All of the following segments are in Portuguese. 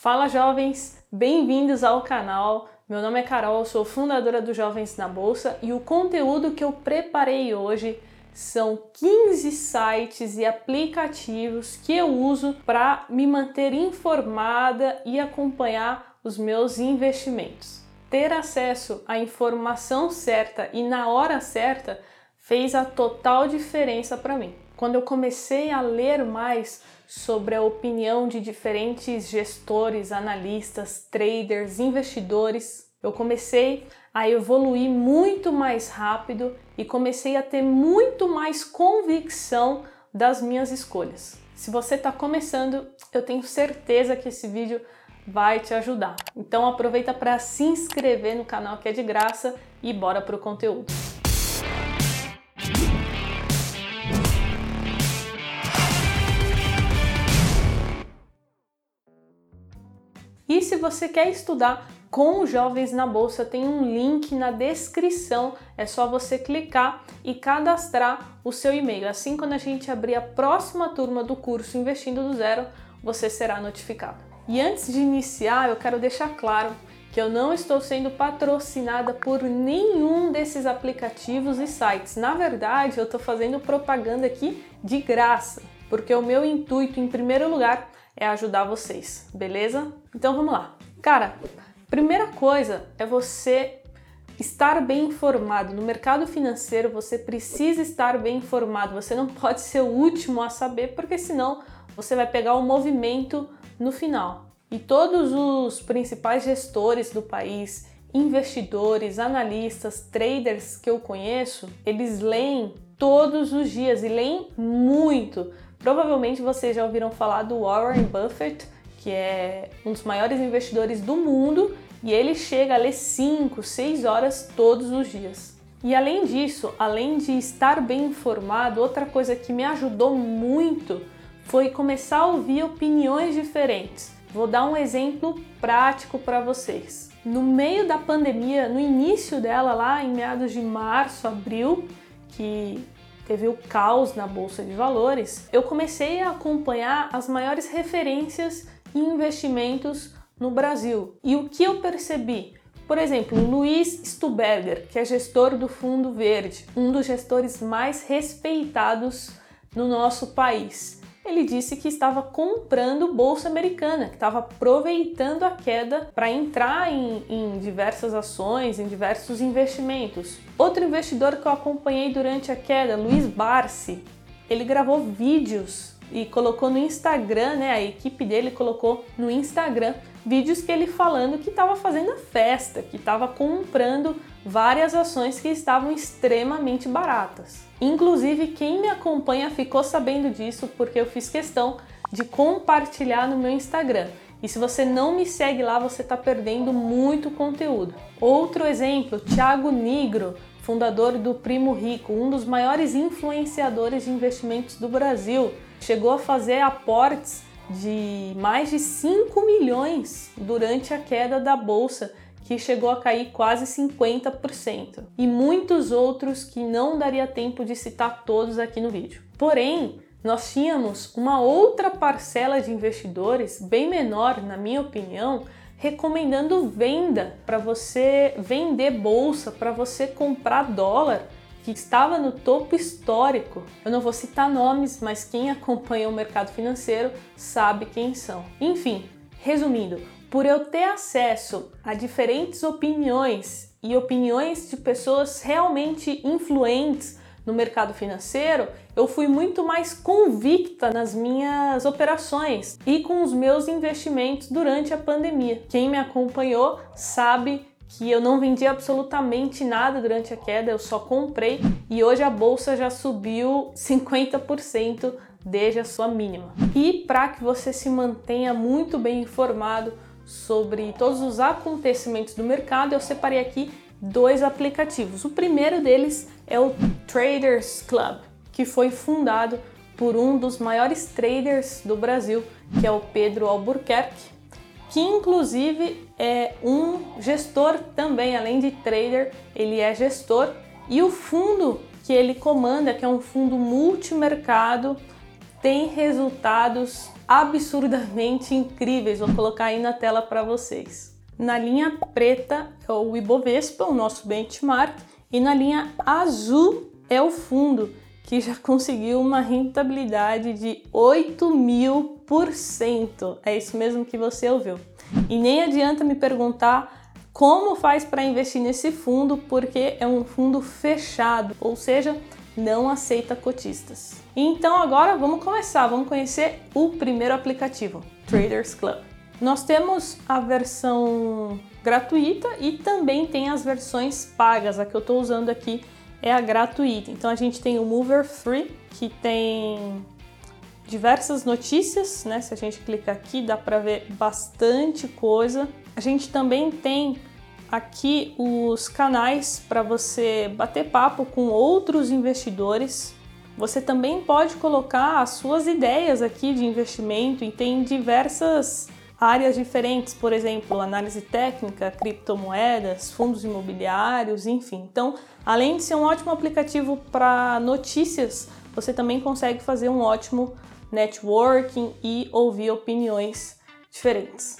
Fala jovens, bem-vindos ao canal. Meu nome é Carol, sou fundadora do Jovens na Bolsa e o conteúdo que eu preparei hoje são 15 sites e aplicativos que eu uso para me manter informada e acompanhar os meus investimentos. Ter acesso à informação certa e na hora certa fez a total diferença para mim. Quando eu comecei a ler mais sobre a opinião de diferentes gestores, analistas, traders, investidores, eu comecei a evoluir muito mais rápido e comecei a ter muito mais convicção das minhas escolhas. Se você está começando, eu tenho certeza que esse vídeo vai te ajudar. Então aproveita para se inscrever no canal que é de graça e bora pro conteúdo. E se você quer estudar com jovens na bolsa, tem um link na descrição. É só você clicar e cadastrar o seu e-mail. Assim, quando a gente abrir a próxima turma do curso Investindo do Zero, você será notificado. E antes de iniciar, eu quero deixar claro que eu não estou sendo patrocinada por nenhum desses aplicativos e sites. Na verdade, eu estou fazendo propaganda aqui de graça, porque o meu intuito, em primeiro lugar, é ajudar vocês, beleza? Então vamos lá. Cara, primeira coisa é você estar bem informado. No mercado financeiro você precisa estar bem informado. Você não pode ser o último a saber, porque senão você vai pegar o movimento no final. E todos os principais gestores do país, investidores, analistas, traders que eu conheço, eles leem todos os dias e leem muito Provavelmente vocês já ouviram falar do Warren Buffett, que é um dos maiores investidores do mundo, e ele chega a ler 5, 6 horas todos os dias. E além disso, além de estar bem informado, outra coisa que me ajudou muito foi começar a ouvir opiniões diferentes. Vou dar um exemplo prático para vocês. No meio da pandemia, no início dela, lá em meados de março, abril, que teve o caos na bolsa de valores, eu comecei a acompanhar as maiores referências em investimentos no Brasil. E o que eu percebi? Por exemplo, Luiz Stuberger, que é gestor do Fundo Verde, um dos gestores mais respeitados no nosso país ele disse que estava comprando bolsa americana, que estava aproveitando a queda para entrar em, em, diversas ações, em diversos investimentos. Outro investidor que eu acompanhei durante a queda, Luiz Barsi, ele gravou vídeos e colocou no Instagram, né? A equipe dele colocou no Instagram vídeos que ele falando que estava fazendo a festa, que estava comprando várias ações que estavam extremamente baratas. Inclusive, quem me acompanha ficou sabendo disso porque eu fiz questão de compartilhar no meu Instagram. E se você não me segue lá, você está perdendo muito conteúdo. Outro exemplo, Thiago Nigro, fundador do Primo Rico, um dos maiores influenciadores de investimentos do Brasil, chegou a fazer aportes de mais de 5 milhões durante a queda da bolsa que chegou a cair quase 50%, e muitos outros que não daria tempo de citar todos aqui no vídeo. Porém, nós tínhamos uma outra parcela de investidores, bem menor, na minha opinião, recomendando venda para você vender bolsa, para você comprar dólar que estava no topo histórico. Eu não vou citar nomes, mas quem acompanha o mercado financeiro sabe quem são. Enfim, resumindo, por eu ter acesso a diferentes opiniões e opiniões de pessoas realmente influentes no mercado financeiro, eu fui muito mais convicta nas minhas operações e com os meus investimentos durante a pandemia. Quem me acompanhou sabe que eu não vendi absolutamente nada durante a queda, eu só comprei e hoje a bolsa já subiu 50% desde a sua mínima. E para que você se mantenha muito bem informado sobre todos os acontecimentos do mercado, eu separei aqui dois aplicativos. O primeiro deles é o Traders Club, que foi fundado por um dos maiores traders do Brasil, que é o Pedro Albuquerque, que inclusive é um gestor também, além de trader, ele é gestor e o fundo que ele comanda, que é um fundo multimercado, tem resultados absurdamente incríveis. Vou colocar aí na tela para vocês. Na linha preta é o Ibovespa, o nosso benchmark, e na linha azul é o fundo, que já conseguiu uma rentabilidade de 8 mil por cento. É isso mesmo que você ouviu. E nem adianta me perguntar como faz para investir nesse fundo, porque é um fundo fechado, ou seja, não aceita cotistas. Então agora vamos começar, vamos conhecer o primeiro aplicativo, Traders Club. Nós temos a versão gratuita e também tem as versões pagas. A que eu estou usando aqui é a gratuita. Então a gente tem o Mover Free, que tem diversas notícias, né? Se a gente clicar aqui, dá para ver bastante coisa. A gente também tem aqui os canais para você bater papo com outros investidores. Você também pode colocar as suas ideias aqui de investimento e tem diversas áreas diferentes, por exemplo, análise técnica, criptomoedas, fundos imobiliários, enfim. Então, além de ser um ótimo aplicativo para notícias, você também consegue fazer um ótimo networking e ouvir opiniões diferentes.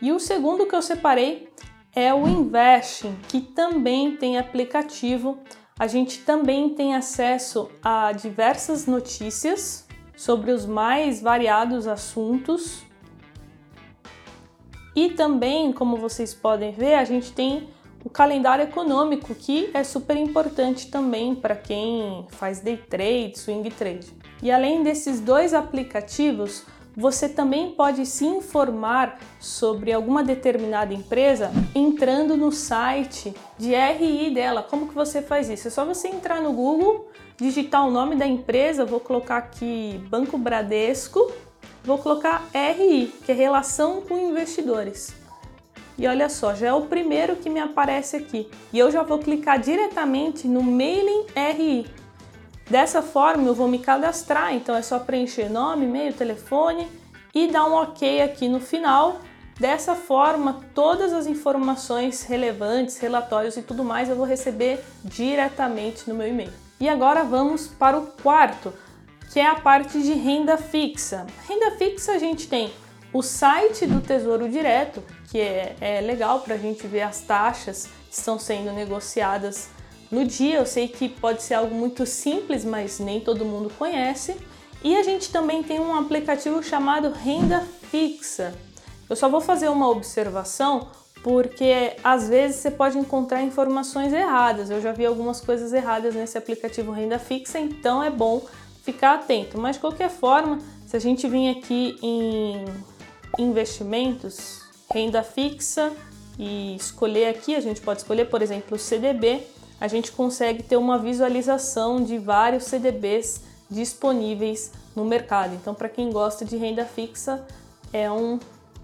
E o segundo que eu separei é o Investing, que também tem aplicativo. A gente também tem acesso a diversas notícias sobre os mais variados assuntos e também, como vocês podem ver, a gente tem o calendário econômico, que é super importante também para quem faz day trade, swing trade. E além desses dois aplicativos, você também pode se informar sobre alguma determinada empresa entrando no site de RI dela. Como que você faz isso? É só você entrar no Google, digitar o nome da empresa, vou colocar aqui Banco Bradesco, vou colocar RI, que é relação com investidores. E olha só, já é o primeiro que me aparece aqui. E eu já vou clicar diretamente no Mailing RI. Dessa forma eu vou me cadastrar, então é só preencher nome, e-mail, telefone e dar um OK aqui no final. Dessa forma, todas as informações relevantes, relatórios e tudo mais eu vou receber diretamente no meu e-mail. E agora vamos para o quarto, que é a parte de renda fixa. Renda fixa a gente tem o site do Tesouro Direto, que é, é legal para a gente ver as taxas que estão sendo negociadas no dia. Eu sei que pode ser algo muito simples, mas nem todo mundo conhece. E a gente também tem um aplicativo chamado Renda Fixa. Eu só vou fazer uma observação porque às vezes você pode encontrar informações erradas. Eu já vi algumas coisas erradas nesse aplicativo Renda Fixa, então é bom ficar atento. Mas de qualquer forma, se a gente vir aqui em investimentos, renda fixa e escolher aqui, a gente pode escolher, por exemplo, o CDB, a gente consegue ter uma visualização de vários CDBs disponíveis no mercado. Então, para quem gosta de renda fixa, é um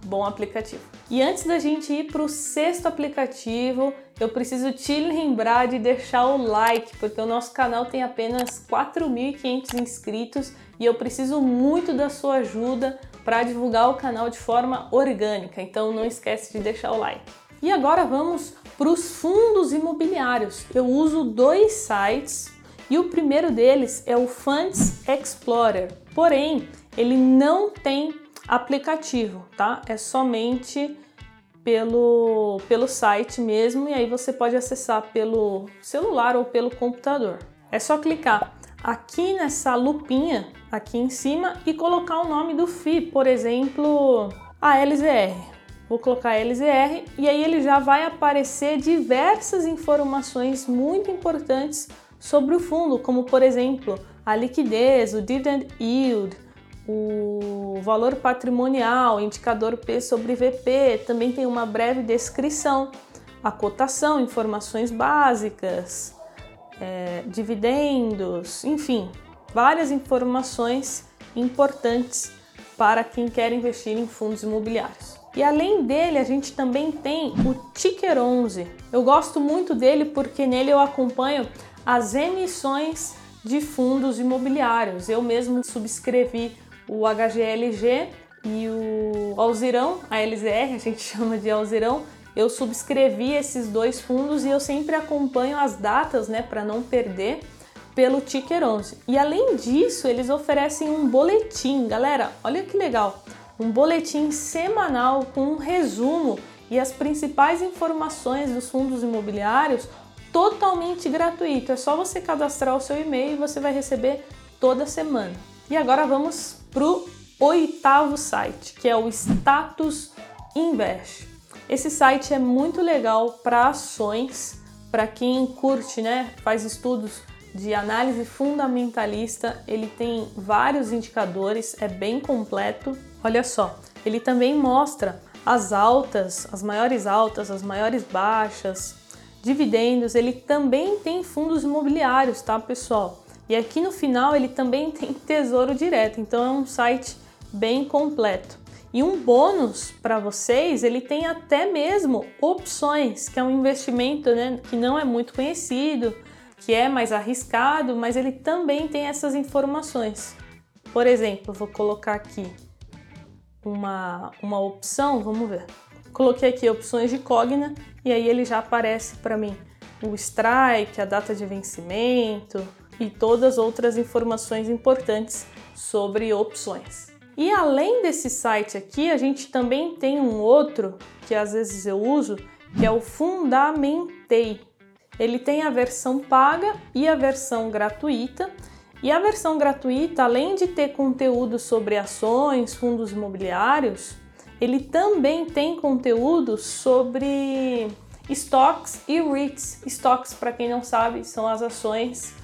bom aplicativo. E antes da gente ir para o sexto aplicativo, eu preciso te lembrar de deixar o like, porque o nosso canal tem apenas 4.500 inscritos e eu preciso muito da sua ajuda para divulgar o canal de forma orgânica. Então não esquece de deixar o like. E agora vamos para os fundos imobiliários. Eu uso dois sites e o primeiro deles é o Funds Explorer. Porém, ele não tem aplicativo, tá? É somente pelo, pelo site mesmo e aí você pode acessar pelo celular ou pelo computador. É só clicar aqui nessa lupinha aqui em cima e colocar o nome do FI, por exemplo, a LZR. Vou colocar LZR e aí ele já vai aparecer diversas informações muito importantes sobre o fundo, como por exemplo a liquidez, o dividend yield, o valor patrimonial, indicador P sobre VP, também tem uma breve descrição, a cotação, informações básicas, é, dividendos, enfim, várias informações importantes para quem quer investir em fundos imobiliários. E além dele, a gente também tem o Ticker 11. Eu gosto muito dele porque nele eu acompanho as emissões de fundos imobiliários. Eu mesmo subscrevi o HGLG e o Alzirão, a LZR, a gente chama de Alzirão, eu subscrevi esses dois fundos e eu sempre acompanho as datas, né, para não perder, pelo Ticker 11. E além disso, eles oferecem um boletim, galera, olha que legal, um boletim semanal com um resumo e as principais informações dos fundos imobiliários totalmente gratuito. É só você cadastrar o seu e-mail e você vai receber toda semana. E agora vamos pro oitavo site, que é o Status Invest. Esse site é muito legal para ações, para quem curte, né, faz estudos de análise fundamentalista, ele tem vários indicadores, é bem completo. Olha só, ele também mostra as altas, as maiores altas, as maiores baixas, dividendos, ele também tem fundos imobiliários, tá, pessoal? E aqui no final ele também tem tesouro direto, então é um site bem completo. E um bônus para vocês, ele tem até mesmo opções, que é um investimento né, que não é muito conhecido, que é mais arriscado, mas ele também tem essas informações. Por exemplo, vou colocar aqui uma, uma opção, vamos ver. Coloquei aqui opções de Cogna e aí ele já aparece para mim o strike, a data de vencimento e todas as outras informações importantes sobre opções. E além desse site aqui, a gente também tem um outro que às vezes eu uso, que é o Fundamentei. Ele tem a versão paga e a versão gratuita. E a versão gratuita, além de ter conteúdo sobre ações, fundos imobiliários, ele também tem conteúdo sobre stocks e REITs. Stocks, para quem não sabe, são as ações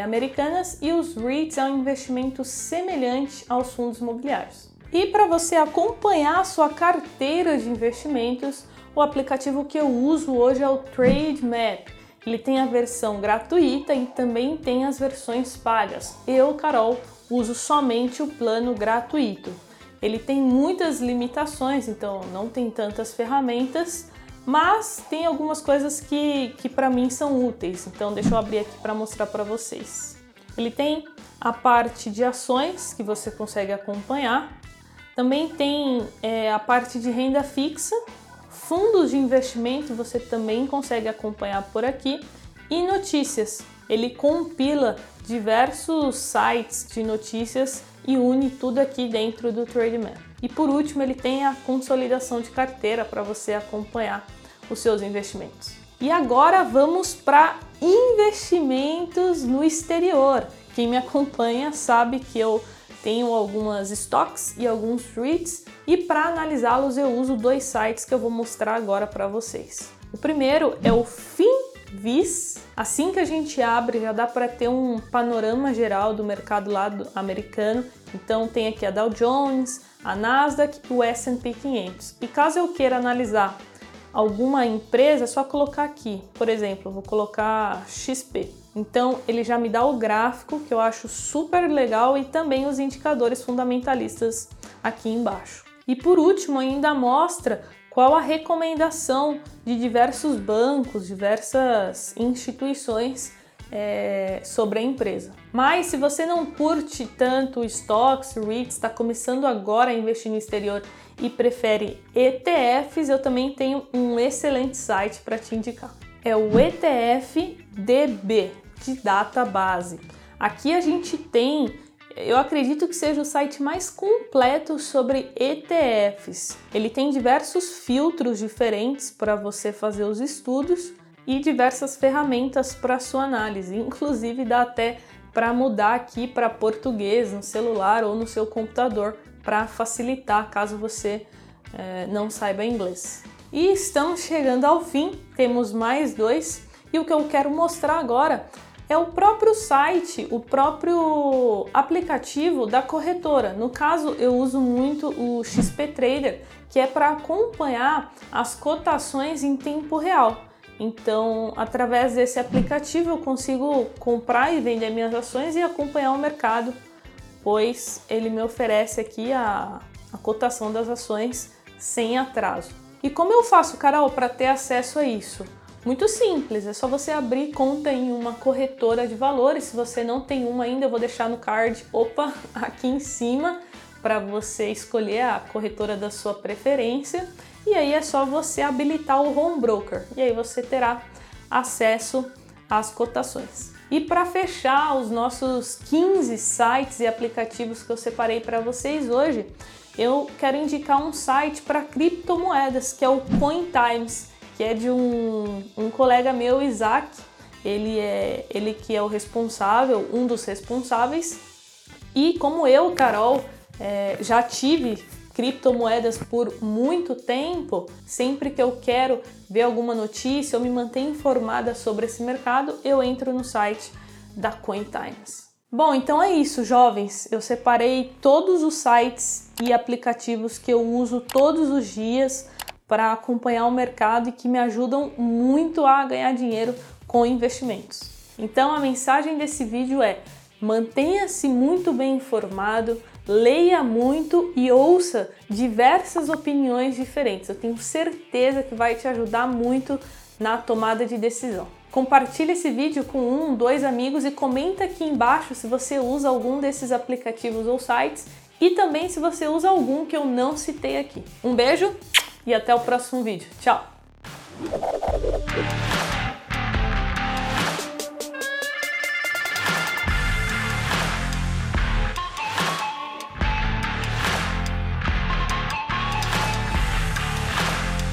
americanas e os REITs é um investimento semelhante aos fundos imobiliários. E para você acompanhar a sua carteira de investimentos, o aplicativo que eu uso hoje é o Trade Map. Ele tem a versão gratuita e também tem as versões pagas. Eu, Carol, uso somente o plano gratuito. Ele tem muitas limitações, então não tem tantas ferramentas, mas tem algumas coisas que, que para mim são úteis. Então deixa eu abrir aqui para mostrar para vocês. Ele tem a parte de ações que você consegue acompanhar. Também tem é, a parte de renda fixa, fundos de investimento você também consegue acompanhar por aqui e notícias. Ele compila diversos sites de notícias e une tudo aqui dentro do TradeMap. E por último, ele tem a consolidação de carteira para você acompanhar os seus investimentos. E agora vamos para investimentos no exterior. Quem me acompanha sabe que eu tenho algumas stocks e alguns REITs e para analisá-los eu uso dois sites que eu vou mostrar agora para vocês. O primeiro é o Finvis. Assim que a gente abre, já dá para ter um panorama geral do mercado lá americano. Então tem aqui a Dow Jones, a Nasdaq e o S&P 500. E caso eu queira analisar alguma empresa, é só colocar aqui. Por exemplo, vou colocar XP. Então ele já me dá o gráfico que eu acho super legal e também os indicadores fundamentalistas aqui embaixo. E por último, ainda mostra qual a recomendação de diversos bancos, diversas instituições é, sobre a empresa. Mas se você não curte tanto stocks, REITs, está começando agora a investir no exterior e prefere ETFs, eu também tenho um excelente site para te indicar. É o ETF DB, de database. Aqui a gente tem, eu acredito que seja o site mais completo sobre ETFs. Ele tem diversos filtros diferentes para você fazer os estudos e diversas ferramentas para sua análise. Inclusive dá até para mudar aqui para português no celular ou no seu computador para facilitar caso você é, não saiba inglês. E estamos chegando ao fim, temos mais dois e o que eu quero mostrar agora é o próprio site, o próprio aplicativo da corretora. No caso, eu uso muito o XP Trader, que é para acompanhar as cotações em tempo real. Então, através desse aplicativo, eu consigo comprar e vender minhas ações e acompanhar o mercado, pois ele me oferece aqui a, a cotação das ações sem atraso. E como eu faço, Carol, para ter acesso a isso? Muito simples, é só você abrir conta em uma corretora de valores. Se você não tem uma ainda, eu vou deixar no card, opa, aqui em cima, para você escolher a corretora da sua preferência. E aí é só você habilitar o home broker e aí você terá acesso às cotações. E para fechar os nossos 15 sites e aplicativos que eu separei para vocês hoje, eu quero indicar um site para criptomoedas, que é o CoinTimes, que é de um, um colega meu, Isaac. Ele é ele que é o responsável, um dos responsáveis. E como eu, Carol, é, já tive criptomoedas por muito tempo, sempre que eu quero ver alguma notícia ou me manter informada sobre esse mercado, eu entro no site da CoinTimes. Bom, então é isso, jovens. Eu separei todos os sites e aplicativos que eu uso todos os dias para acompanhar o mercado e que me ajudam muito a ganhar dinheiro com investimentos. Então a mensagem desse vídeo é: mantenha-se muito bem informado, leia muito e ouça diversas opiniões diferentes. Eu tenho certeza que vai te ajudar muito na tomada de decisão. Compartilhe esse vídeo com um, dois amigos e comenta aqui embaixo se você usa algum desses aplicativos ou sites e também se você usa algum que eu não citei aqui. Um beijo e até o próximo vídeo. Tchau!